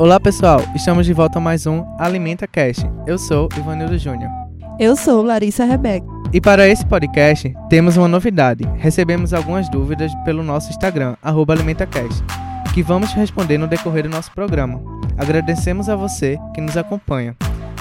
Olá pessoal, estamos de volta a mais um Alimenta Cast. Eu sou Ivanildo Júnior. Eu sou Larissa Rebeca. E para esse podcast, temos uma novidade. Recebemos algumas dúvidas pelo nosso Instagram, arroba AlimentaCast, que vamos responder no decorrer do nosso programa. Agradecemos a você que nos acompanha.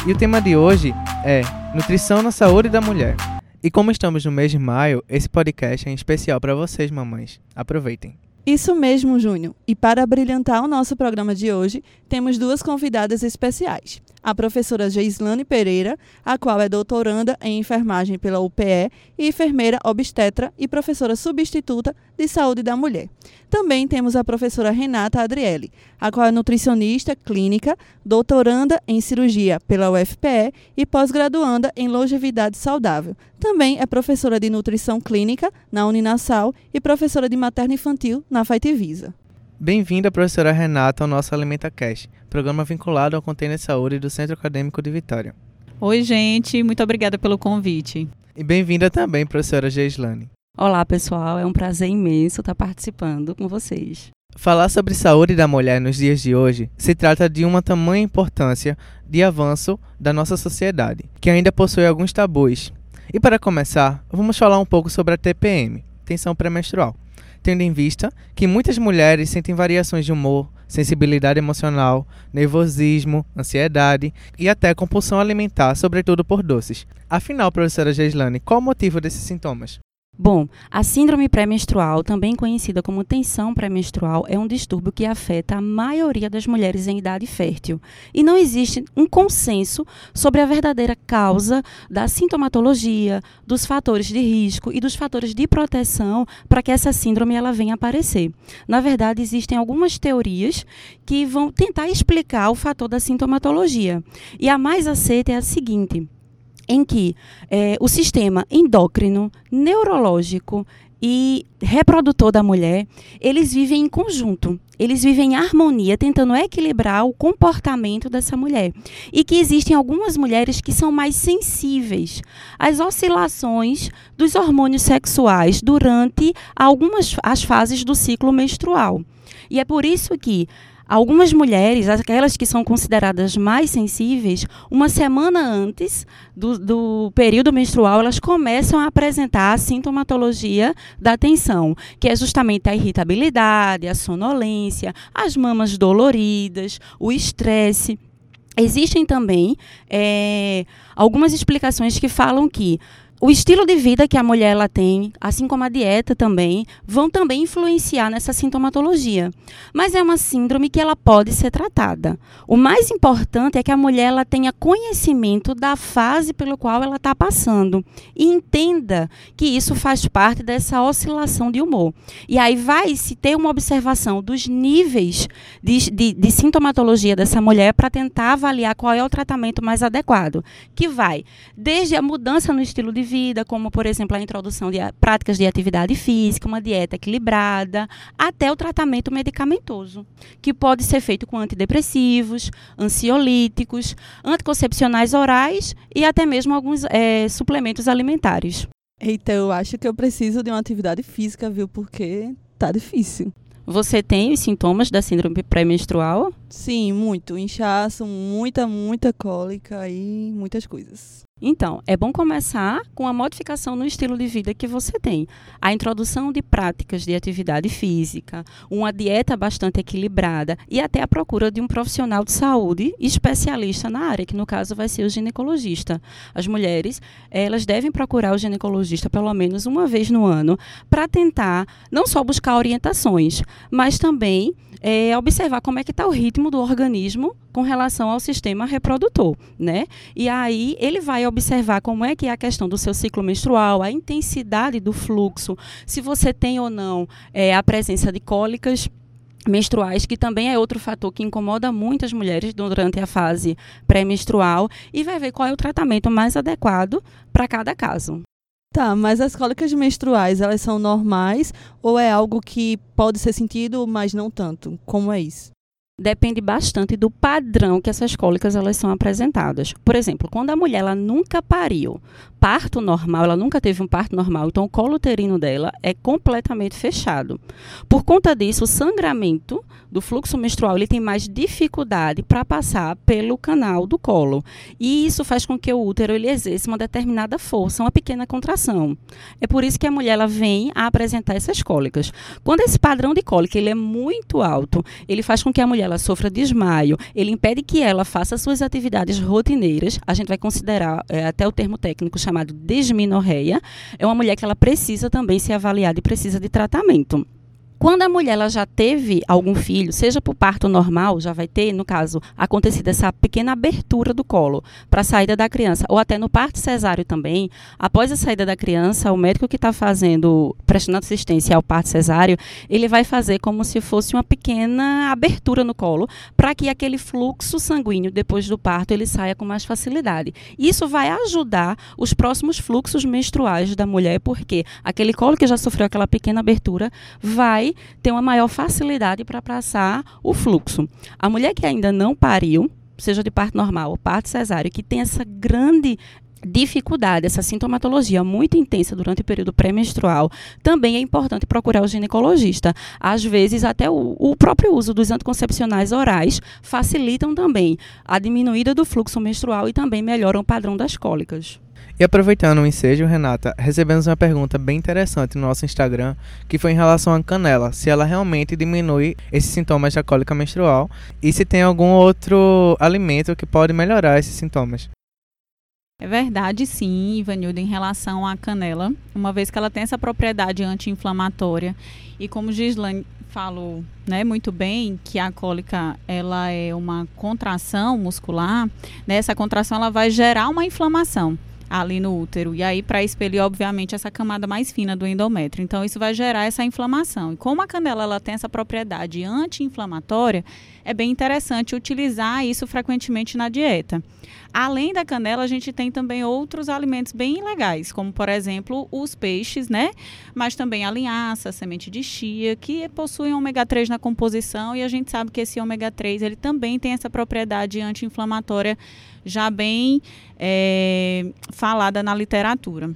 E o tema de hoje é Nutrição na Saúde da Mulher. E como estamos no mês de maio, esse podcast é em especial para vocês, mamães. Aproveitem. Isso mesmo, Júnior. E para brilhantar o nosso programa de hoje, temos duas convidadas especiais. A professora Geislane Pereira, a qual é doutoranda em enfermagem pela UPE e enfermeira obstetra e professora substituta de saúde da mulher. Também temos a professora Renata Adriele, a qual é nutricionista clínica, doutoranda em cirurgia pela UFPE e pós-graduanda em longevidade saudável. Também é professora de nutrição clínica na Uninasal e professora de materno infantil na Visa. Bem-vinda, professora Renata, ao nosso Alimenta Cast, programa vinculado ao Container Saúde do Centro Acadêmico de Vitória. Oi, gente, muito obrigada pelo convite. E bem-vinda também, professora Geislane. Olá, pessoal, é um prazer imenso estar participando com vocês. Falar sobre saúde da mulher nos dias de hoje se trata de uma tamanha importância de avanço da nossa sociedade, que ainda possui alguns tabus. E para começar, vamos falar um pouco sobre a TPM, tensão pré-menstrual, tendo em vista que muitas mulheres sentem variações de humor, sensibilidade emocional, nervosismo, ansiedade e até compulsão alimentar, sobretudo por doces. Afinal, professora Geislane, qual o motivo desses sintomas? Bom, a síndrome pré-menstrual, também conhecida como tensão pré-menstrual, é um distúrbio que afeta a maioria das mulheres em idade fértil. E não existe um consenso sobre a verdadeira causa da sintomatologia, dos fatores de risco e dos fatores de proteção para que essa síndrome ela venha aparecer. Na verdade, existem algumas teorias que vão tentar explicar o fator da sintomatologia. E a mais aceita é a seguinte: em que eh, o sistema endócrino, neurológico e reprodutor da mulher, eles vivem em conjunto. Eles vivem em harmonia, tentando equilibrar o comportamento dessa mulher. E que existem algumas mulheres que são mais sensíveis às oscilações dos hormônios sexuais durante algumas as fases do ciclo menstrual. E é por isso que Algumas mulheres, aquelas que são consideradas mais sensíveis, uma semana antes do, do, período menstrual, elas começam a apresentar a sintomatologia da tensão, que é justamente a irritabilidade, a sonolência, as mamas doloridas, o estresse. Existem também é, algumas explicações que falam que o estilo de vida que a mulher ela tem, assim como a dieta também, vão também influenciar nessa sintomatologia. Mas é uma síndrome que ela pode ser tratada. O mais importante é que a mulher ela tenha conhecimento da fase pelo qual ela está passando e entenda que isso faz parte dessa oscilação de humor. E aí vai se ter uma observação dos níveis de, de, de sintomatologia dessa mulher para tentar avaliar qual é o tratamento mais adequado, que vai desde a mudança no estilo de vida, como, por exemplo, a introdução de práticas de atividade física, uma dieta equilibrada, até o tratamento medicamentoso, que pode ser feito com antidepressivos, ansiolíticos, anticoncepcionais orais e até mesmo alguns é, suplementos alimentares. Eita, eu acho que eu preciso de uma atividade física, viu? Porque tá difícil. Você tem os sintomas da síndrome pré-menstrual? Sim, muito. Inchaço, muita, muita cólica e muitas coisas. Então, é bom começar com a modificação no estilo de vida que você tem. A introdução de práticas de atividade física, uma dieta bastante equilibrada e até a procura de um profissional de saúde especialista na área, que no caso vai ser o ginecologista. As mulheres, elas devem procurar o ginecologista pelo menos uma vez no ano para tentar não só buscar orientações, mas também é, observar como é que está o ritmo do organismo com relação ao sistema reprodutor, né? E aí ele vai observar como é que é a questão do seu ciclo menstrual, a intensidade do fluxo, se você tem ou não é, a presença de cólicas menstruais, que também é outro fator que incomoda muitas mulheres durante a fase pré-menstrual, e vai ver qual é o tratamento mais adequado para cada caso. Tá, mas as cólicas menstruais, elas são normais ou é algo que pode ser sentido, mas não tanto? Como é isso? Depende bastante do padrão que essas cólicas elas são apresentadas. Por exemplo, quando a mulher ela nunca pariu, parto normal, ela nunca teve um parto normal, então o colo uterino dela é completamente fechado. Por conta disso, o sangramento do fluxo menstrual ele tem mais dificuldade para passar pelo canal do colo. E isso faz com que o útero ele exerça uma determinada força, uma pequena contração. É por isso que a mulher ela vem a apresentar essas cólicas. Quando esse padrão de cólica ele é muito alto, ele faz com que a mulher ela sofra desmaio, ele impede que ela faça suas atividades rotineiras. A gente vai considerar é, até o termo técnico chamado desminorreia. É uma mulher que ela precisa também ser avaliada e precisa de tratamento. Quando a mulher ela já teve algum filho, seja por parto normal, já vai ter, no caso, acontecido essa pequena abertura do colo para a saída da criança, ou até no parto cesáreo também, após a saída da criança, o médico que está fazendo, prestando assistência ao parto cesáreo, ele vai fazer como se fosse uma pequena abertura no colo, para que aquele fluxo sanguíneo depois do parto ele saia com mais facilidade. Isso vai ajudar os próximos fluxos menstruais da mulher, porque aquele colo que já sofreu aquela pequena abertura vai ter uma maior facilidade para passar o fluxo. A mulher que ainda não pariu, seja de parto normal ou parto cesáreo, que tem essa grande dificuldade, essa sintomatologia muito intensa durante o período pré-menstrual, também é importante procurar o ginecologista. Às vezes, até o, o, próprio uso dos anticoncepcionais orais facilitam também a diminuída do fluxo menstrual e também melhoram o padrão das cólicas. E aproveitando o ensejo, Renata, recebemos uma pergunta bem interessante no nosso Instagram, que foi em relação à canela, se ela realmente diminui esses sintomas da cólica menstrual e se tem algum outro alimento que pode melhorar esses sintomas. É verdade, sim, Ivanildo, em relação à canela, uma vez que ela tem essa propriedade anti-inflamatória e como Gislaine falou, né, muito bem, que a cólica ela é uma contração muscular, né, essa contração ela vai gerar uma inflamação ali no útero. E aí, para expelir, obviamente, essa camada mais fina do endométrio. Então, isso vai gerar essa inflamação. E como a canela ela tem essa propriedade anti-inflamatória, é bem interessante utilizar isso frequentemente na dieta. Além da canela, a gente tem também outros alimentos bem legais, como por exemplo os peixes, né? Mas também a linhaça, a semente de chia, que possuem ômega 3 na composição e a gente sabe que esse ômega 3 ele também tem essa propriedade anti-inflamatória já bem é, falada na literatura.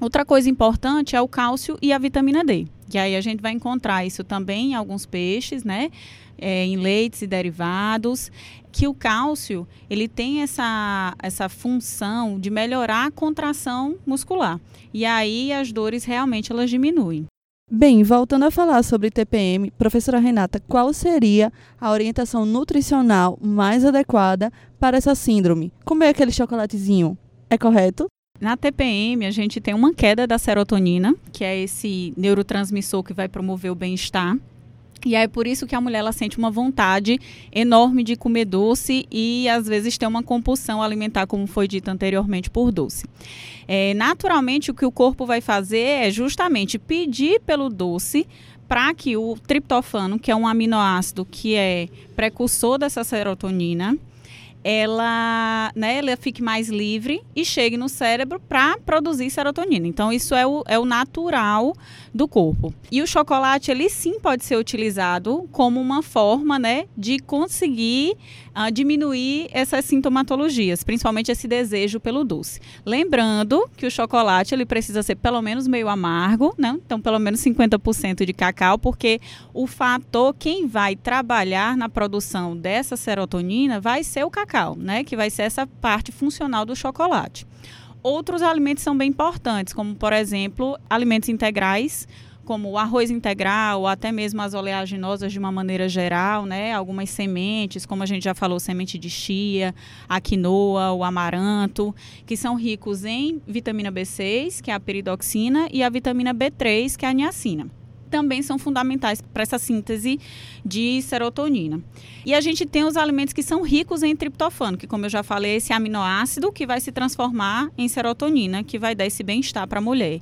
Outra coisa importante é o cálcio e a vitamina D. E aí a gente vai encontrar isso também em alguns peixes, né? É, em leites e derivados, que o cálcio ele tem essa, essa função de melhorar a contração muscular. E aí as dores realmente elas diminuem. Bem, voltando a falar sobre TPM, professora Renata, qual seria a orientação nutricional mais adequada para essa síndrome? Comer aquele chocolatezinho é correto? Na TPM, a gente tem uma queda da serotonina, que é esse neurotransmissor que vai promover o bem-estar. E é por isso que a mulher ela sente uma vontade enorme de comer doce e às vezes tem uma compulsão alimentar, como foi dito anteriormente, por doce. É, naturalmente, o que o corpo vai fazer é justamente pedir pelo doce para que o triptofano, que é um aminoácido que é precursor dessa serotonina, ela, né, ela fique mais livre e chegue no cérebro para produzir serotonina. Então, isso é o, é o natural do corpo. E o chocolate, ele sim pode ser utilizado como uma forma, né, de conseguir uh, diminuir essas sintomatologias, principalmente esse desejo pelo doce. Lembrando que o chocolate, ele precisa ser pelo menos meio amargo, né? Então, pelo menos 50% de cacau, porque o fator, quem vai trabalhar na produção dessa serotonina vai ser o cacau, né? Que vai ser essa parte funcional do chocolate. Outros alimentos são bem importantes, como por exemplo, alimentos integrais, como o arroz integral, até mesmo as oleaginosas de uma maneira geral, né? Algumas sementes, como a gente já falou, semente de chia, a quinoa, o amaranto, que são ricos em vitamina B6, que é a peridoxina, e a vitamina B3, que é a niacina. também são fundamentais para essa síntese de serotonina. E a gente tem os alimentos que são ricos em triptofano, que como eu já falei, esse aminoácido que vai se transformar em serotonina, que vai dar esse bem-estar para a mulher.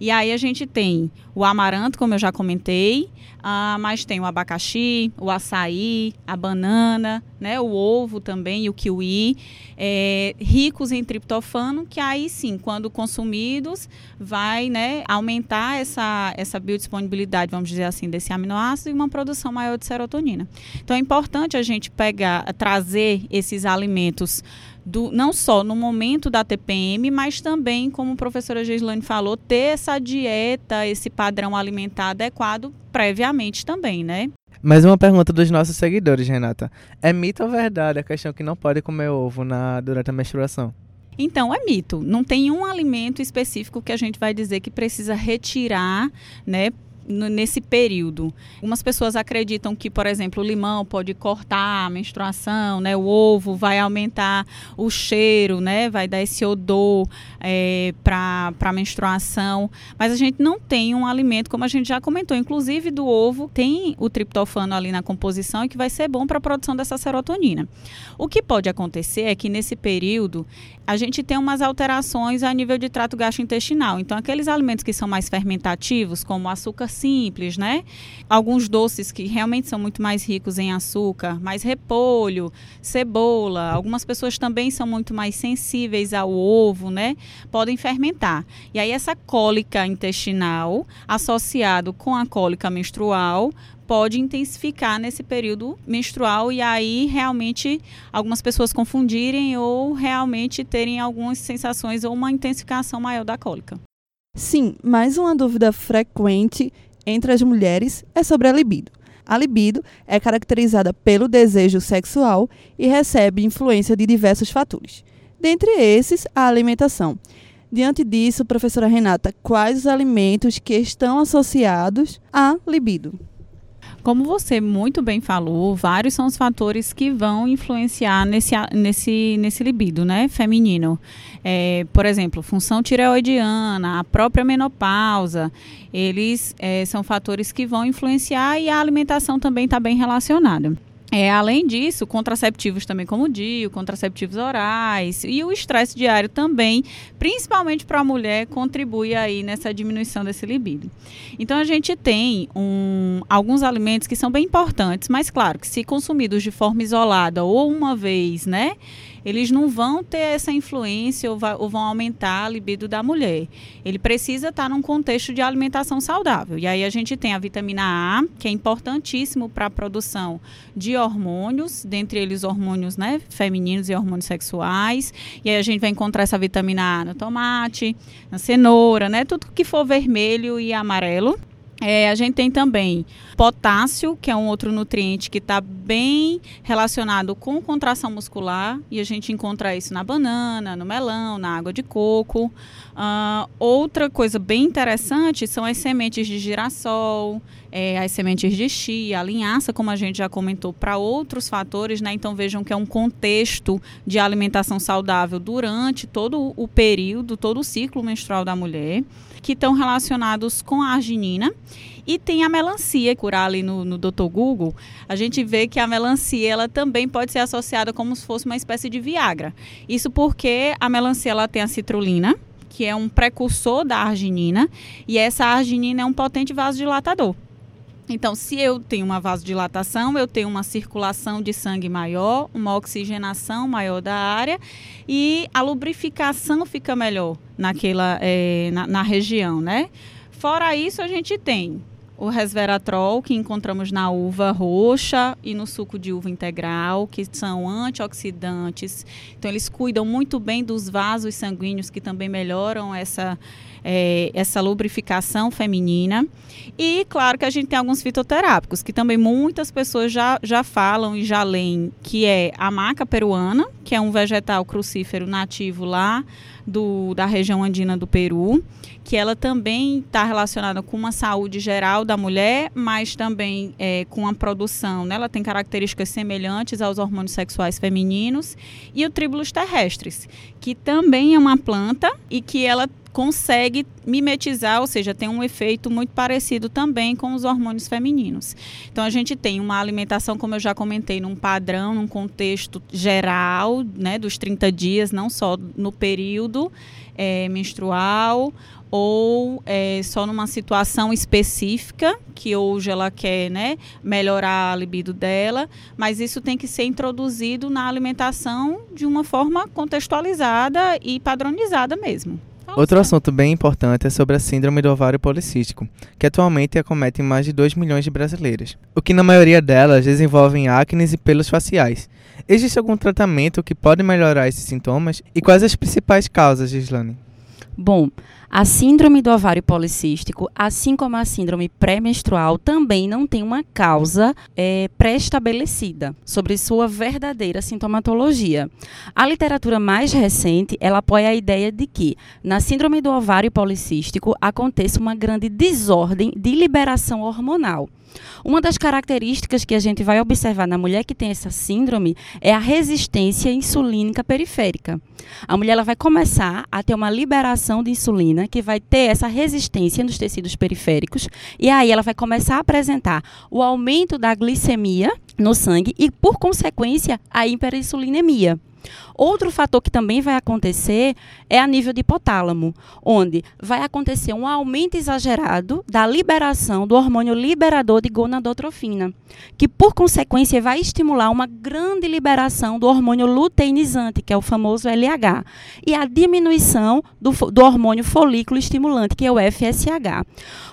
E aí a gente tem o amaranto, como eu já comentei, ah, mas tem o abacaxi, o açaí, a banana, né, o ovo também o kiwi, é, ricos em triptofano, que aí sim, quando consumidos, vai né, aumentar essa, essa biodisponibilidade, vamos dizer assim, desse aminoácido e uma produção maior de serotonina. Então é importante a gente pegar, trazer esses alimentos do, não só no momento da TPM, mas também, como a professora Gislane falou, ter essa dieta, esse padrão alimentar adequado previamente também, né? Mais uma pergunta dos nossos seguidores, Renata. É mito ou verdade a questão que não pode comer ovo na, durante a menstruação? Então, é mito. Não tem um alimento específico que a gente vai dizer que precisa retirar, né, nesse período. Algumas pessoas acreditam que, por exemplo, o limão pode cortar a menstruação, né? O ovo vai aumentar o cheiro, né? Vai dar esse odor é, para a menstruação. Mas a gente não tem um alimento, como a gente já comentou, inclusive do ovo, tem o triptofano ali na composição e que vai ser bom para a produção dessa serotonina. O que pode acontecer é que nesse período a gente tem umas alterações a nível de trato gastrointestinal. Então, aqueles alimentos que são mais fermentativos, como açúcar simples, né? Alguns doces que realmente são muito mais ricos em açúcar, mais repolho, cebola. Algumas pessoas também são muito mais sensíveis ao ovo, né? Podem fermentar. E aí essa cólica intestinal associado com a cólica menstrual pode intensificar nesse período menstrual e aí realmente algumas pessoas confundirem ou realmente terem algumas sensações ou uma intensificação maior da cólica. Sim, mais uma dúvida frequente entre as mulheres é sobre a libido. A libido é caracterizada pelo desejo sexual e recebe influência de diversos fatores. Dentre esses, a alimentação. Diante disso, professora Renata, quais os alimentos que estão associados à libido? Como você muito bem falou, vários são os fatores que vão influenciar nesse, nesse, nesse libido né, feminino. É, por exemplo, função tireoidiana, a própria menopausa, eles é, são fatores que vão influenciar e a alimentação também está bem relacionada. É, além disso, contraceptivos também como o DIU, contraceptivos orais e o estresse diário também, principalmente para a mulher, contribui aí nessa diminuição desse libido. Então a gente tem um, alguns alimentos que são bem importantes, mas claro que se consumidos de forma isolada ou uma vez, né, eles não vão ter essa influência ou, vai, ou, vão aumentar a libido da mulher. Ele precisa estar num contexto de alimentação saudável. E aí a gente tem a vitamina A, que é importantíssimo para a produção de hormônios, dentre eles hormônios né, femininos e hormônios sexuais. E aí a gente vai encontrar essa vitamina A no tomate, na cenoura, né? Tudo que for vermelho e amarelo. É, a gente tem também potássio, que é um outro nutriente que está bem relacionado com contração muscular, e a gente encontra isso na banana, no melão, na água de coco. Uh, outra coisa bem interessante são as sementes de girassol, é, as sementes de chia, a linhaça, como a gente já comentou, para outros fatores, né? Então vejam que é um contexto de alimentação saudável durante todo o período, todo o ciclo menstrual da mulher que estão relacionados com a arginina. E tem a melancia, curar ali no, no Dr. Google, a gente vê que a melancia ela também pode ser associada como se fosse uma espécie de Viagra. Isso porque a melancia ela tem a citrulina, que é um precursor da arginina, e essa arginina é um potente vasodilatador. Então, se eu tenho uma vasodilatação, eu tenho uma circulação de sangue maior, uma oxigenação maior da área e a lubrificação fica melhor naquela, é, na, na região, né? Fora isso, a gente tem o resveratrol, que encontramos na uva roxa e no suco de uva integral, que são antioxidantes. Então, eles cuidam muito bem dos vasos sanguíneos, que também melhoram essa, é, essa lubrificação feminina. E, claro, que a gente tem alguns fitoterápicos, que também muitas pessoas já, já falam e já leem, que é a maca peruana, que é um vegetal crucífero nativo lá do, da região andina do Peru, que ela também está relacionada com uma saúde geral da mulher, mas também é, com a produção. Né? Ela tem características semelhantes aos hormônios sexuais femininos. E o tribulus terrestres, que também é uma planta e que ela consegue mimetizar, ou seja, tem um efeito muito parecido também com os hormônios femininos. Então a gente tem uma alimentação, como eu já comentei, num padrão, num contexto geral, né, dos 30 dias, não só no período é, menstrual ou é, só numa situação específica que hoje ela quer né, melhorar a libido dela, mas isso tem que ser introduzido na alimentação de uma forma contextualizada e padronizada mesmo. Outro assunto bem importante é sobre a síndrome do ovário policístico, que atualmente acomete mais de 2 milhões de brasileiras, o que na maioria delas desenvolvem acne e pelos faciais. Existe algum tratamento que pode melhorar esses sintomas? E quais as principais causas, Gislane? Bom, a síndrome do ovário policístico, assim como a síndrome pré-menstrual, também não tem uma causa é, pré-estabelecida sobre sua verdadeira sintomatologia. A literatura mais recente ela apoia a ideia de que na síndrome do ovário policístico aconteça uma grande desordem de liberação hormonal. Uma das características que a gente vai observar na mulher que tem essa síndrome é a resistência insulínica periférica. A mulher ela vai começar a ter uma liberação de insulina que vai ter essa resistência nos tecidos periféricos e aí ela vai começar a apresentar o aumento da glicemia no sangue e, por consequência, a hiperinsulinemia. Outro fator que também vai acontecer é a nível de hipotálamo, onde vai acontecer um aumento exagerado da liberação do hormônio liberador de gonadotrofina, que por consequência vai estimular uma grande liberação do hormônio luteinizante, que é o famoso LH, e a diminuição do, do hormônio folículo estimulante, que é o FSH.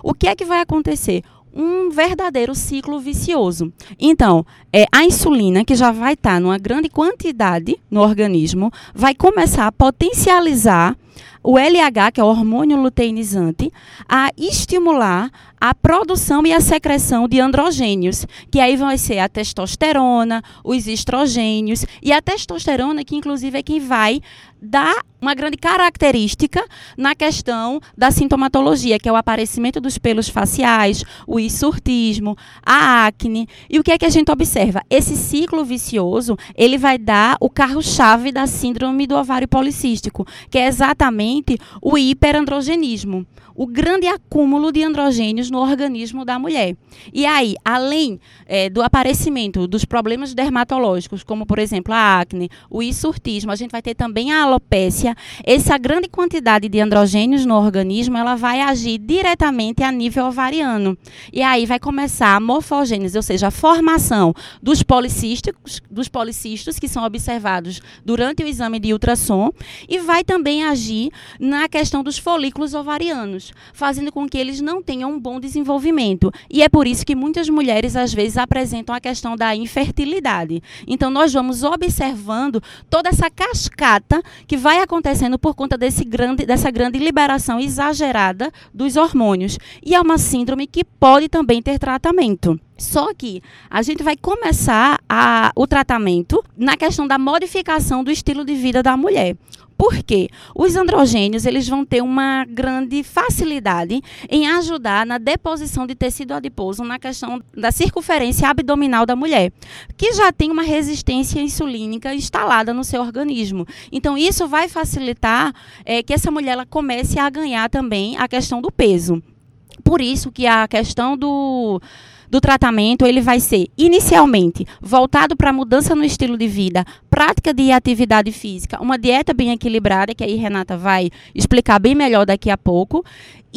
O que é que vai acontecer? Um verdadeiro ciclo vicioso. Então, é, a insulina, que já vai estar tá numa grande quantidade no organismo, vai começar a potencializar o LH, que é o hormônio luteinizante, a estimular a produção e a secreção de androgênios, que aí vai ser a testosterona, os estrogênios e a testosterona, que inclusive é quem vai dar uma grande característica na questão da sintomatologia, que é o aparecimento dos pelos faciais, o hisurtismo, a acne. E o que é que a gente observa? Esse ciclo vicioso, ele vai dar o carro-chave da síndrome do ovário policístico, que é exatamente o hiperandrogenismo o grande acúmulo de androgênios no organismo da mulher. E aí, além é, do aparecimento dos problemas dermatológicos, como por exemplo a acne, o hisurtismo, a gente vai ter também a alopécia. Essa grande quantidade de androgênios no organismo, ela vai agir diretamente a nível ovariano. E aí vai começar a morfogênese, ou seja, a formação dos policísticos, dos policistos que são observados durante o exame de ultrassom, e vai também agir na questão dos folículos ovarianos fazendo com que eles não tenham um bom desenvolvimento. E é por isso que muitas mulheres, às vezes, apresentam a questão da infertilidade. Então, nós vamos observando toda essa cascata que vai acontecendo por conta desse grande, dessa grande liberação exagerada dos hormônios. E é uma síndrome que pode também ter tratamento. Só que a gente vai começar a, o tratamento na questão da modificação do estilo de vida da mulher. Por quê? Os androgênios eles vão ter uma grande facilidade em ajudar na deposição de tecido adiposo na questão da circunferência abdominal da mulher, que já tem uma resistência insulínica instalada no seu organismo. Então, isso vai facilitar é, que essa mulher ela comece a ganhar também a questão do peso. Por isso que a questão do do tratamento ele vai ser inicialmente voltado para mudança no estilo de vida, prática de atividade física, uma dieta bem equilibrada, que aí Renata vai explicar bem melhor daqui a pouco,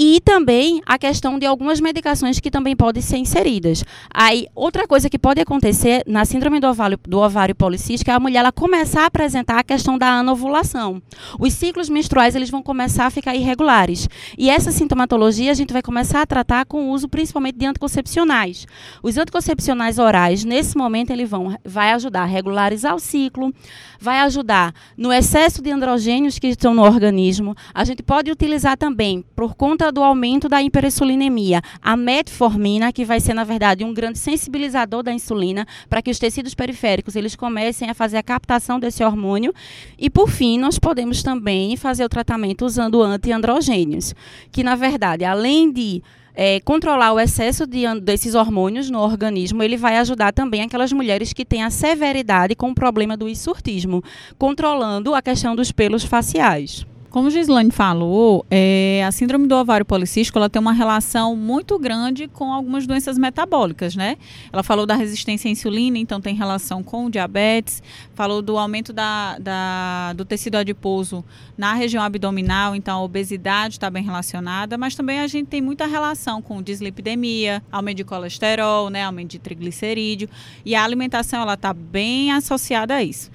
e também a questão de algumas medicações que também podem ser inseridas. Aí, outra coisa que pode acontecer na síndrome do ovário, do ovário policístico é a mulher ela começar a apresentar a questão da anovulação. Os ciclos menstruais eles vão começar a ficar irregulares. E essa sintomatologia a gente vai começar a tratar com o uso principalmente de anticoncepcionais. Os anticoncepcionais orais, nesse momento, eles vão vai ajudar a regularizar o ciclo, vai ajudar no excesso de androgênios que estão no organismo. A gente pode utilizar também, por conta do aumento da hiperinsulinemia. A metformina, que vai ser, na verdade, um grande sensibilizador da insulina, para que os tecidos periféricos eles comecem a fazer a captação desse hormônio. E, por fim, nós podemos também fazer o tratamento usando antiandrogênios, que, na verdade, além de é, controlar o excesso de, desses hormônios no organismo, ele vai ajudar também aquelas mulheres que têm a severidade com o problema do hisurtismo, controlando a questão dos pelos faciais. Como Gislaine falou, é, a síndrome do ovário policístico ela tem uma relação muito grande com algumas doenças metabólicas, né? Ela falou da resistência à insulina, então tem relação com diabetes, falou do aumento da, da do tecido adiposo na região abdominal, então a obesidade está bem relacionada, mas também a gente tem muita relação com dislipidemia, aumento de colesterol, né, aumento de triglicerídeo, e a alimentação ela está bem associada a isso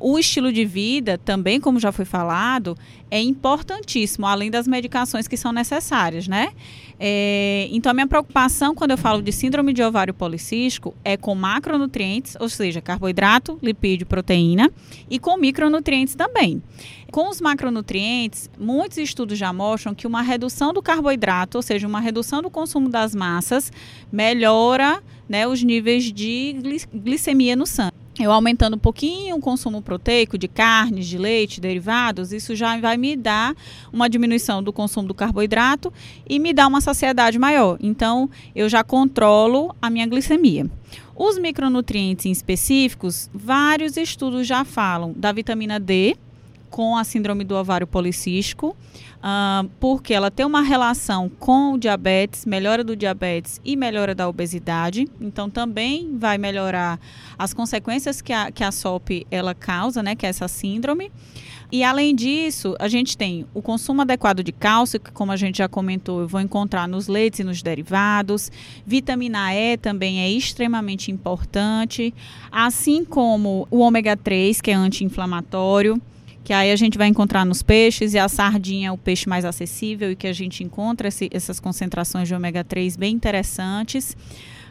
o estilo de vida, também, como já foi falado, é importantíssimo, além das medicações que são necessárias, né? É, então, a minha preocupação quando eu falo de síndrome de ovário policístico é com macronutrientes, ou seja, carboidrato, lipídio, proteína, e com micronutrientes também. Com os macronutrientes, muitos estudos já mostram que uma redução do carboidrato, ou seja, uma redução do consumo das massas, melhora né, os níveis de glicemia no sangue eu aumentando um pouquinho o consumo proteico de carnes, de leite, derivados, isso já vai me dar uma diminuição do consumo do carboidrato e me dá uma saciedade maior. Então, eu já controlo a minha glicemia. Os micronutrientes específicos, vários estudos já falam da vitamina D com a síndrome do ovário policístico uh, porque ela tem uma relação com o diabetes, melhora do diabetes e melhora da obesidade. Então também vai melhorar as consequências que a, que a SOP ela causa, né, que é essa síndrome. E além disso, a gente tem o consumo adequado de cálcio, que como a gente já comentou, eu vou encontrar nos leites e nos derivados. Vitamina E também é extremamente importante, assim como o ômega 3, que é anti-inflamatório que aí a gente vai encontrar nos peixes, e a sardinha é o peixe mais acessível e que a gente encontra esse, essas concentrações de ômega 3 bem interessantes.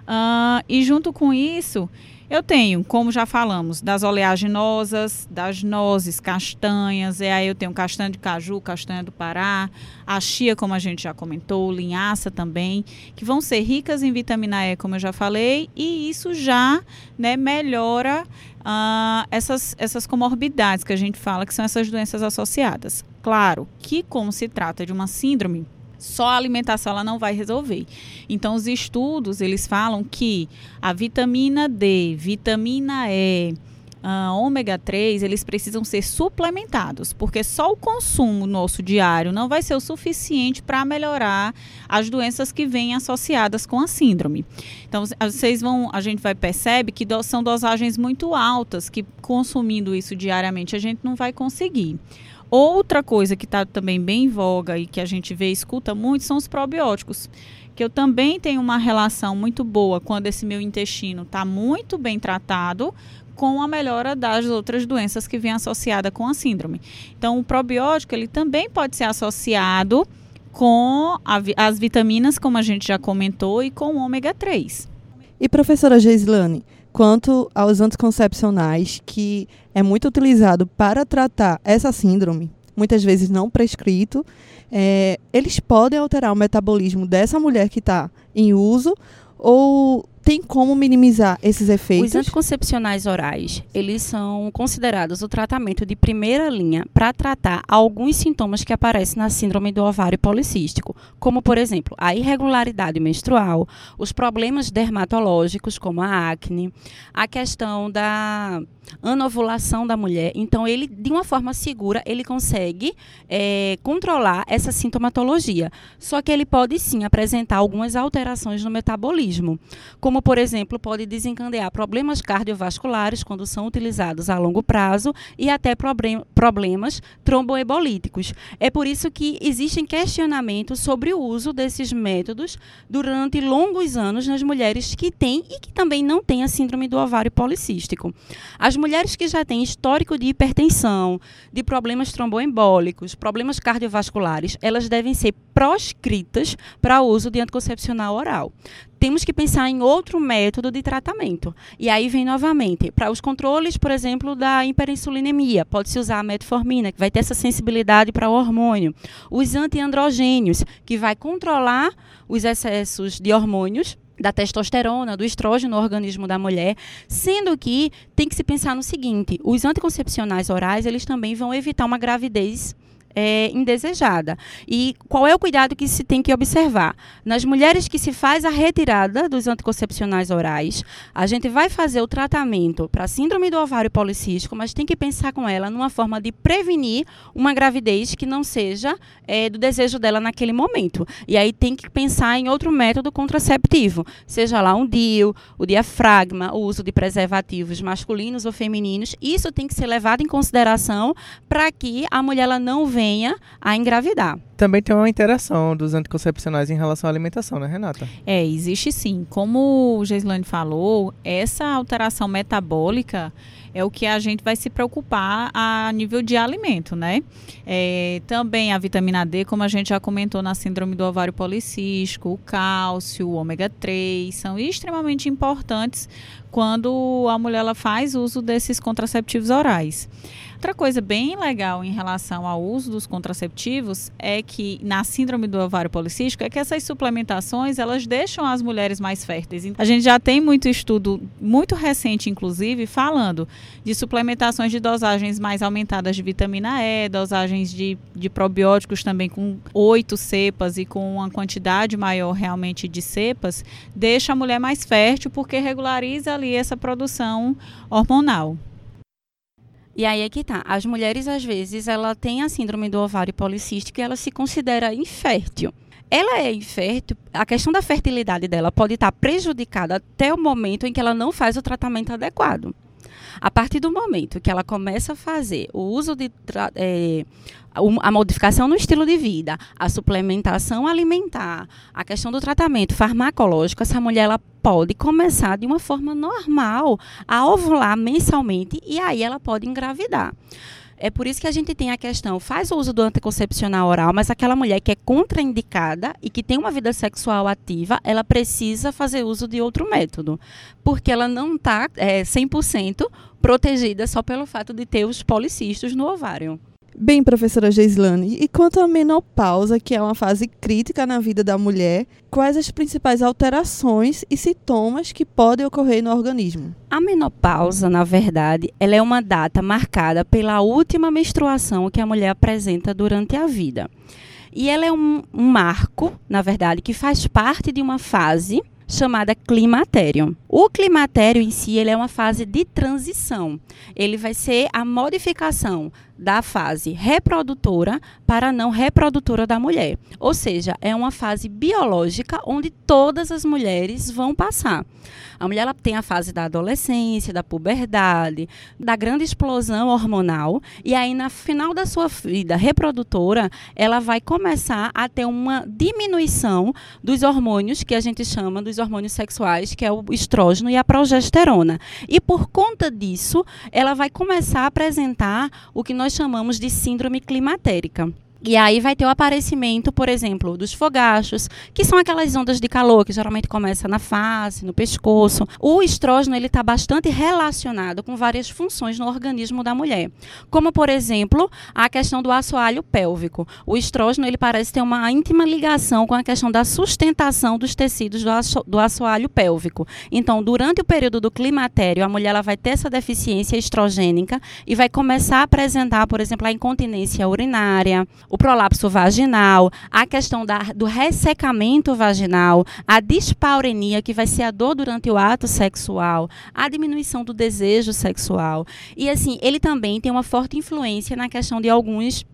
Uh, e junto com isso, eu tenho, como já falamos, das oleaginosas, das nozes, castanhas, e aí eu tenho castanha de caju, castanha do Pará, a chia, como a gente já comentou, linhaça também, que vão ser ricas em vitamina E, como eu já falei, e isso já né, melhora uh, essas, essas comorbidades que a gente fala, que são essas doenças associadas. Claro que, como se trata de uma síndrome só a alimentação ela não vai resolver. Então os estudos eles falam que a vitamina D, vitamina E, uh, ômega 3, eles precisam ser suplementados, porque só o consumo nosso diário não vai ser o suficiente para melhorar as doenças que vêm associadas com a síndrome. Então vocês vão, a gente vai perceber que são dosagens muito altas, que consumindo isso diariamente a gente não vai conseguir. Outra coisa que está também bem em voga e que a gente vê e escuta muito são os probióticos. Que eu também tenho uma relação muito boa quando esse meu intestino está muito bem tratado com a melhora das outras doenças que vêm associada com a síndrome. Então, o probiótico ele também pode ser associado com a, as vitaminas, como a gente já comentou, e com o ômega 3. E professora Geislane, quanto aos anticoncepcionais, que é muito utilizado para tratar essa síndrome, muitas vezes não prescrito, é, eles podem alterar o metabolismo dessa mulher que está em uso ou tem como minimizar esses efeitos? Os anticoncepcionais orais, eles são considerados o tratamento de primeira linha para tratar alguns sintomas que aparecem na síndrome do ovário policístico, como, por exemplo, a irregularidade menstrual, os problemas dermatológicos, como a acne, a questão da anovulação da mulher. Então, ele, de uma forma segura, ele consegue é, controlar essa sintomatologia. Só que ele pode sim apresentar algumas alterações no metabolismo, como, por exemplo, pode desencadear problemas cardiovasculares quando são utilizados a longo prazo e até problem problemas tromboebolíticos. É por isso que existem questionamentos sobre o uso desses métodos durante longos anos nas mulheres que têm e que também não têm a síndrome do ovário policístico. As mulheres que já têm histórico de hipertensão, de problemas tromboembólicos, problemas cardiovasculares, elas devem ser proscritas para o uso de anticoncepcional oral. Temos que pensar em outro método de tratamento. E aí vem novamente, para os controles, por exemplo, da hiperinsulinemia, pode-se usar a metformina, que vai ter essa sensibilidade para o hormônio. Os antiandrogênios, que vai controlar os excessos de hormônios da testosterona, do estrógeno no organismo da mulher, sendo que tem que se pensar no seguinte, os anticoncepcionais orais, eles também vão evitar uma gravidez é, indesejada. E qual é o cuidado que se tem que observar? Nas mulheres que se faz a retirada dos anticoncepcionais orais, a gente vai fazer o tratamento para síndrome do ovário policístico, mas tem que pensar com ela numa forma de prevenir uma gravidez que não seja é, do desejo dela naquele momento. E aí tem que pensar em outro método contraceptivo, seja lá um DIU, o diafragma, o uso de preservativos masculinos ou femininos. Isso tem que ser levado em consideração para que a mulher ela não venha venha a engravidar. Também tem uma interação dos anticoncepcionais em relação à alimentação, né, Renata? É, existe sim. Como o Geislane falou, essa alteração metabólica é o que a gente vai se preocupar a nível de alimento, né? É, também a vitamina D, como a gente já comentou na síndrome do ovário policístico, o cálcio, o ômega 3, são extremamente importantes quando a mulher ela faz uso desses contraceptivos orais. Outra coisa bem legal em relação ao uso dos contraceptivos é que na síndrome do ovário policístico é que essas suplementações elas deixam as mulheres mais férteis. A gente já tem muito estudo, muito recente inclusive, falando de suplementações de dosagens mais aumentadas de vitamina E, dosagens de, de probióticos também com oito cepas e com uma quantidade maior realmente de cepas, deixa a mulher mais fértil porque regulariza ali essa produção hormonal. E aí é que tá. As mulheres, às vezes, ela tem a síndrome do ovário policístico e ela se considera infértil. Ela é infértil, a questão da fertilidade dela pode estar prejudicada até o momento em que ela não faz o tratamento adequado. A partir do momento que ela começa a fazer o uso de é, a modificação no estilo de vida, a suplementação alimentar, a questão do tratamento farmacológico, essa mulher ela pode começar de uma forma normal a ovular mensalmente e aí ela pode engravidar. É por isso que a gente tem a questão, faz o uso do anticoncepcional oral, mas aquela mulher que é contraindicada e que tem uma vida sexual ativa, ela precisa fazer uso de outro método, porque ela não está é, 100% protegida só pelo fato de ter os policistos no ovário. Bem, professora Geislane, e quanto à menopausa, que é uma fase crítica na vida da mulher, quais as principais alterações e sintomas que podem ocorrer no organismo? A menopausa, na verdade, ela é uma data marcada pela última menstruação que a mulher apresenta durante a vida. E ela é um, um marco, na verdade, que faz parte de uma fase chamada climatério. O climatério em si ele é uma fase de transição. Ele vai ser a modificação da fase reprodutora para a não reprodutora da mulher. Ou seja, é uma fase biológica onde todas as mulheres vão passar. A mulher ela tem a fase da adolescência, da puberdade, da grande explosão hormonal, e aí no final da sua vida reprodutora, ela vai começar a ter uma diminuição dos hormônios que a gente chama dos hormônios sexuais, que é o estrógeno e a progesterona. E por conta disso, ela vai começar a apresentar o que nós chamamos de síndrome climatérica. E aí vai ter o aparecimento, por exemplo, dos fogachos, que são aquelas ondas de calor que geralmente começa na face, no pescoço. O estrógeno ele está bastante relacionado com várias funções no organismo da mulher, como por exemplo a questão do assoalho pélvico. O estrógeno ele parece ter uma íntima ligação com a questão da sustentação dos tecidos do, asso do assoalho pélvico. Então, durante o período do climatério, a mulher ela vai ter essa deficiência estrogênica e vai começar a apresentar, por exemplo, a incontinência urinária o prolapso vaginal, a questão da, do ressecamento vaginal, a dispaurenia, que vai ser a dor durante o ato sexual, a diminuição do desejo sexual. E assim, ele também tem uma forte influência na questão de alguns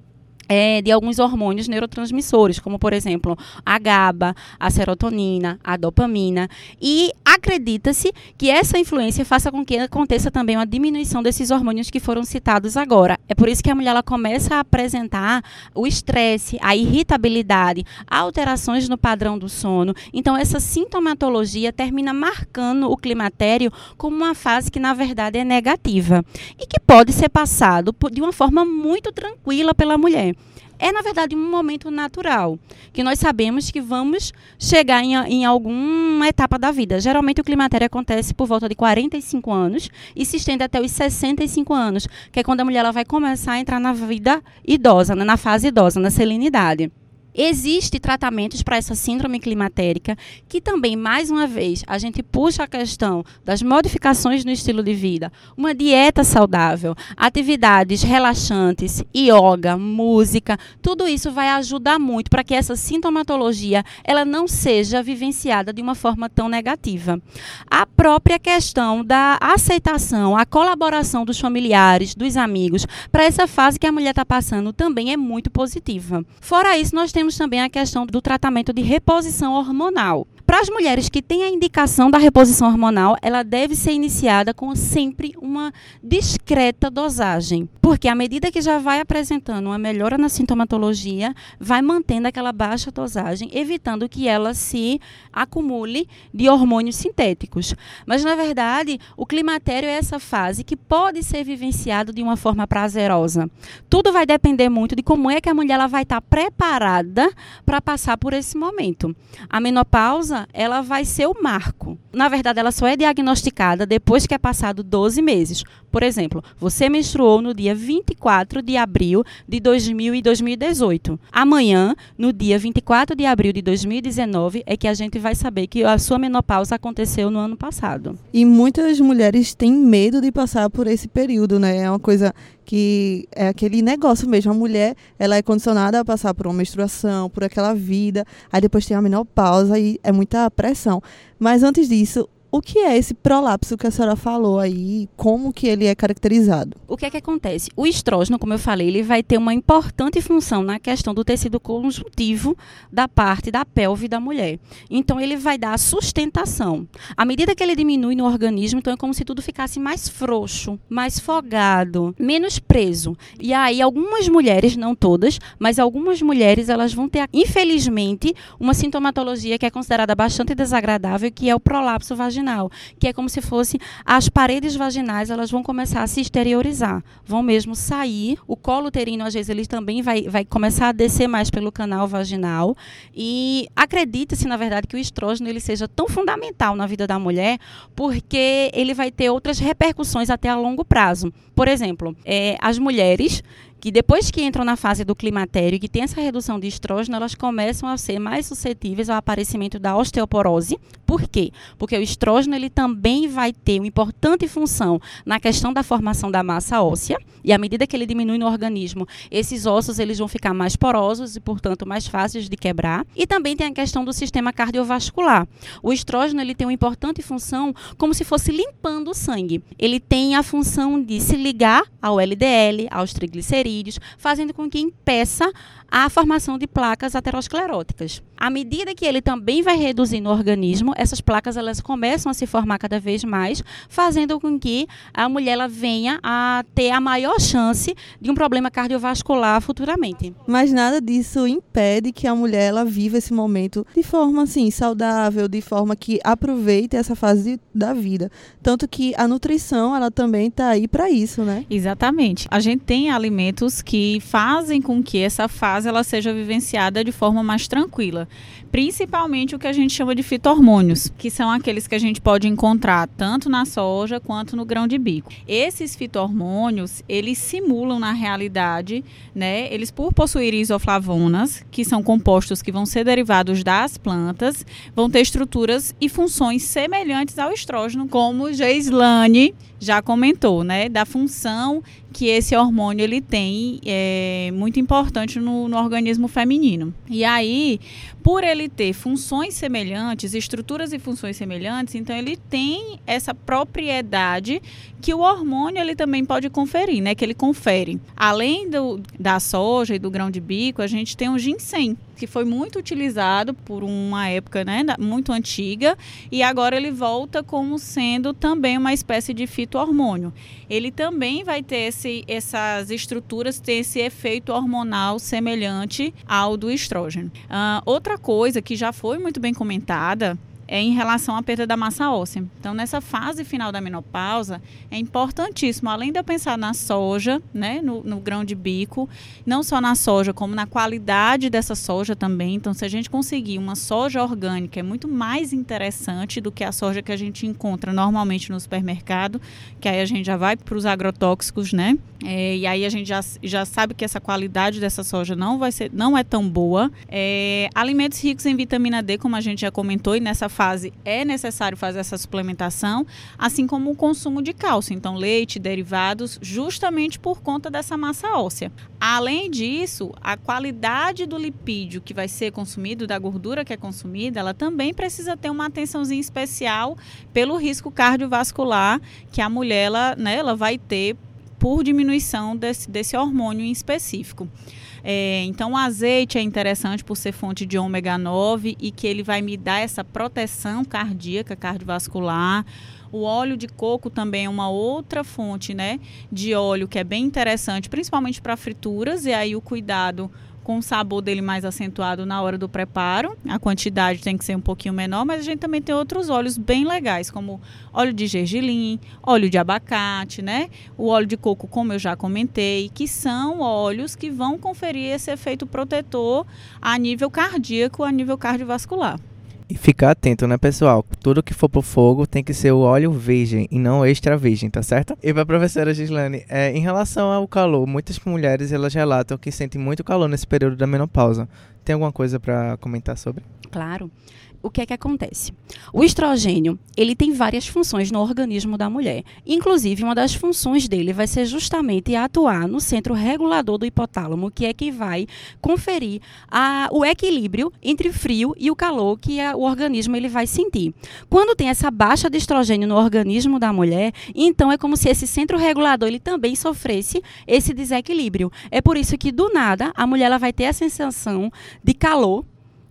é, de alguns hormônios neurotransmissores, como por exemplo a GABA, a serotonina, a dopamina. E acredita-se que essa influência faça com que aconteça também uma diminuição desses hormônios que foram citados agora. É por isso que a mulher ela começa a apresentar o estresse, a irritabilidade, alterações no padrão do sono. Então, essa sintomatologia termina marcando o climatério como uma fase que, na verdade, é negativa e que pode ser passado de uma forma muito tranquila pela mulher é, na verdade, um momento natural, que nós sabemos que vamos chegar em, em alguma etapa da vida. Geralmente, o climatério acontece por volta de 45 anos e se estende até os 65 anos, que é quando a mulher ela vai começar a entrar na vida idosa, né, na fase idosa, na selinidade. Existem tratamentos para essa síndrome climatérica, que também, mais uma vez, a gente puxa a questão das modificações no estilo de vida, uma dieta saudável, atividades relaxantes, yoga, música, tudo isso vai ajudar muito para que essa sintomatologia ela não seja vivenciada de uma forma tão negativa. A própria questão da aceitação, a colaboração dos familiares, dos amigos, para essa fase que a mulher está passando também é muito positiva. Fora isso, nós temos temos também a questão do tratamento de reposição hormonal. Para as mulheres que têm a indicação da reposição hormonal, ela deve ser iniciada com sempre uma discreta dosagem, porque à medida que já vai apresentando uma melhora na sintomatologia, vai mantendo aquela baixa dosagem, evitando que ela se acumule de hormônios sintéticos. Mas na verdade, o climatério é essa fase que pode ser vivenciada de uma forma prazerosa. Tudo vai depender muito de como é que a mulher ela vai estar preparada para passar por esse momento. A menopausa ela vai ser o marco. Na verdade, ela só é diagnosticada depois que é passado 12 meses. Por exemplo, você menstruou no dia 24 de abril de 2000 e 2018. Amanhã, no dia 24 de abril de 2019, é que a gente vai saber que a sua menopausa aconteceu no ano passado. E muitas mulheres têm medo de passar por esse período, né? É uma coisa que é aquele negócio mesmo. A mulher, ela é condicionada a passar por uma menstruação, por aquela vida, aí depois tem a menopausa e é muita pressão. Mas antes disso, o que é esse prolapso que a senhora falou aí? Como que ele é caracterizado? O que é que acontece? O estrógeno, como eu falei, ele vai ter uma importante função na questão do tecido conjuntivo da parte da pelve da mulher. Então, ele vai dar sustentação. À medida que ele diminui no organismo, então é como se tudo ficasse mais frouxo, mais fogado, menos preso. E aí, algumas mulheres, não todas, mas algumas mulheres, elas vão ter, infelizmente, uma sintomatologia que é considerada bastante desagradável, que é o prolapso vaginal vaginal, que é como se fosse as paredes vaginais, elas vão começar a se exteriorizar, vão mesmo sair. O colo uterino, às vezes, ele também vai, vai começar a descer mais pelo canal vaginal. E acredita-se, na verdade, que o estrógeno ele seja tão fundamental na vida da mulher, porque ele vai ter outras repercussões até a longo prazo. Por exemplo, é, as mulheres que depois que entram na fase do climatério e que tem essa redução de estrógeno, elas começam a ser mais suscetíveis ao aparecimento da osteoporose. Por quê? Porque o estrógeno ele também vai ter uma importante função na questão da formação da massa óssea, e à medida que ele diminui no organismo, esses ossos eles vão ficar mais porosos e, portanto, mais fáceis de quebrar. E também tem a questão do sistema cardiovascular. O estrógeno ele tem uma importante função como se fosse limpando o sangue. Ele tem a função de se ligar ao LDL, aos triglicerídeos, fazendo com que impeça a formação de placas ateroscleróticas. À medida que ele também vai reduzir no organismo, essas placas elas começam a se formar cada vez mais, fazendo com que a mulher ela venha a ter a maior chance de um problema cardiovascular futuramente. Mas nada disso impede que a mulher ela viva esse momento de forma assim saudável, de forma que aproveite essa fase da vida. Tanto que a nutrição ela também está aí para isso, né? Exatamente. A gente tem alimentos que fazem com que essa fase ela seja vivenciada de forma mais tranquila. Principalmente o que a gente chama de fitormônios, que são aqueles que a gente pode encontrar tanto na soja quanto no grão de bico. Esses fitormônios, eles simulam na realidade, né, eles por possuírem isoflavonas, que são compostos que vão ser derivados das plantas, vão ter estruturas e funções semelhantes ao estrógeno, como Geislane já comentou, né, da função que esse hormônio ele tem é muito importante no, no organismo feminino. E aí, por ele ter funções semelhantes, estruturas e funções semelhantes, então ele tem essa propriedade que o hormônio ele também pode conferir, né? Que ele confere. Além do, da soja e do grão de bico, a gente tem o ginseng, que foi muito utilizado por uma época né, muito antiga e agora ele volta como sendo também uma espécie de fito-hormônio. Ele também vai ter esse, essas estruturas, ter esse efeito hormonal semelhante ao do estrógeno. Uh, outra coisa que já foi muito bem comentada é em relação à perda da massa óssea. Então, nessa fase final da menopausa, é importantíssimo, além de eu pensar na soja, né, no, no grão de bico, não só na soja, como na qualidade dessa soja também. Então, se a gente conseguir uma soja orgânica, é muito mais interessante do que a soja que a gente encontra normalmente no supermercado, que aí a gente já vai para os agrotóxicos, né? É, e aí a gente já, já sabe que essa qualidade dessa soja não vai ser, não é tão boa. É, alimentos ricos em vitamina D, como a gente já comentou, e nessa fase é necessário fazer essa suplementação, assim como o consumo de cálcio, então leite, derivados, justamente por conta dessa massa óssea. Além disso, a qualidade do lipídio que vai ser consumido, da gordura que é consumida, ela também precisa ter uma atençãozinha especial pelo risco cardiovascular que a mulher ela, né, ela vai ter por diminuição desse, desse hormônio em específico. É, então, o azeite é interessante por ser fonte de ômega 9 e que ele vai me dar essa proteção cardíaca, cardiovascular. O óleo de coco também é uma outra fonte né, de óleo que é bem interessante, principalmente para frituras, e aí o cuidado com o sabor dele mais acentuado na hora do preparo. A quantidade tem que ser um pouquinho menor, mas a gente também tem outros óleos bem legais, como óleo de gergelim, óleo de abacate, né? O óleo de coco, como eu já comentei, que são óleos que vão conferir esse efeito protetor a nível cardíaco, a nível cardiovascular. E ficar atento, né, pessoal? Tudo que for pro fogo tem que ser o óleo virgem e não extra virgem, tá certo? E pra professora Gislane, é, em relação ao calor, muitas mulheres elas relatam que sentem muito calor nesse período da menopausa. Tem alguma coisa para comentar sobre? Claro o que é que acontece? O estrogênio, ele tem várias funções no organismo da mulher. Inclusive, uma das funções dele vai ser justamente atuar no centro regulador do hipotálamo, que é que vai conferir a, o equilíbrio entre o frio e o calor que a, o organismo ele vai sentir. Quando tem essa baixa de estrogênio no organismo da mulher, então é como se esse centro regulador ele também sofresse esse desequilíbrio. É por isso que do nada a mulher ela vai ter a sensação de calor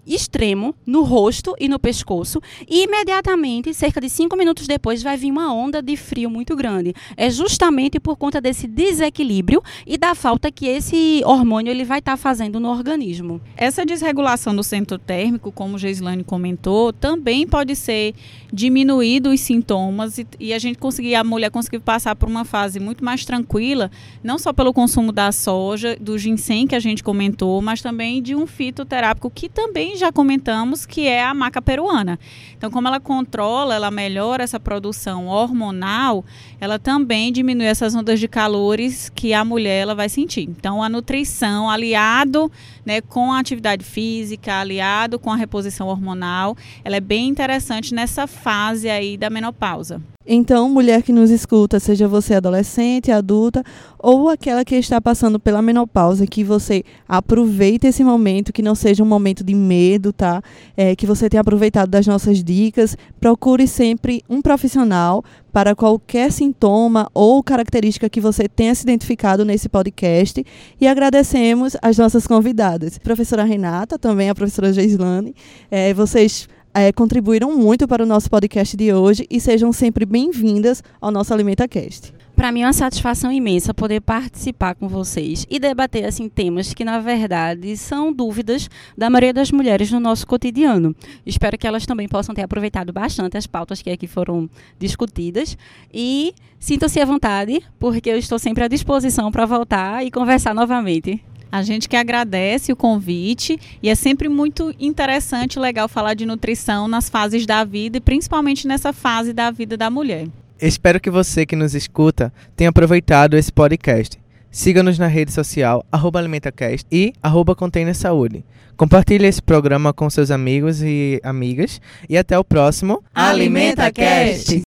extremo no rosto e no pescoço e imediatamente, cerca de cinco minutos depois, vai vir uma onda de frio muito grande. É justamente por conta desse desequilíbrio e da falta que esse hormônio ele vai estar tá fazendo no organismo. Essa desregulação do centro térmico, como Geislane comentou, também pode ser diminuído os sintomas e, e a gente conseguir, a mulher conseguir passar por uma fase muito mais tranquila, não só pelo consumo da soja, do ginseng que a gente comentou, mas também de um fitoterápico que também já comentamos, que é a maca peruana. Então, como ela controla, ela melhora essa produção hormonal, ela também diminui essas ondas de calores que a mulher ela vai sentir. Então, a nutrição aliado né, com a atividade física, aliado com a reposição hormonal, ela é bem interessante nessa fase aí da menopausa. Então, mulher que nos escuta, seja você adolescente, adulta ou aquela que está passando pela menopausa, que você aproveite esse momento, que não seja um momento de medo, tá? É, que você tenha aproveitado das nossas dicas. Procure sempre um profissional para qualquer sintoma ou característica que você tenha se identificado nesse podcast. E agradecemos as nossas convidadas, professora Renata, também a professora Geislane. É, vocês é, contribuíram muito para o nosso podcast de hoje e sejam sempre bem-vindas ao nosso AlimentaCast. Para mim é uma satisfação imensa poder participar com vocês e debater assim temas que na verdade são dúvidas da maioria das mulheres no nosso cotidiano. Espero que elas também possam ter aproveitado bastante as pautas que aqui foram discutidas e sintam-se à vontade, porque eu estou sempre à disposição para voltar e conversar novamente. A gente que agradece o convite e é sempre muito interessante e legal falar de nutrição nas fases da vida e principalmente nessa fase da vida da mulher. Espero que você que nos escuta tenha aproveitado esse podcast. Siga-nos na rede social AlimentaCast e arroba Saúde. Compartilhe esse programa com seus amigos e amigas. E até o próximo AlimentaCast!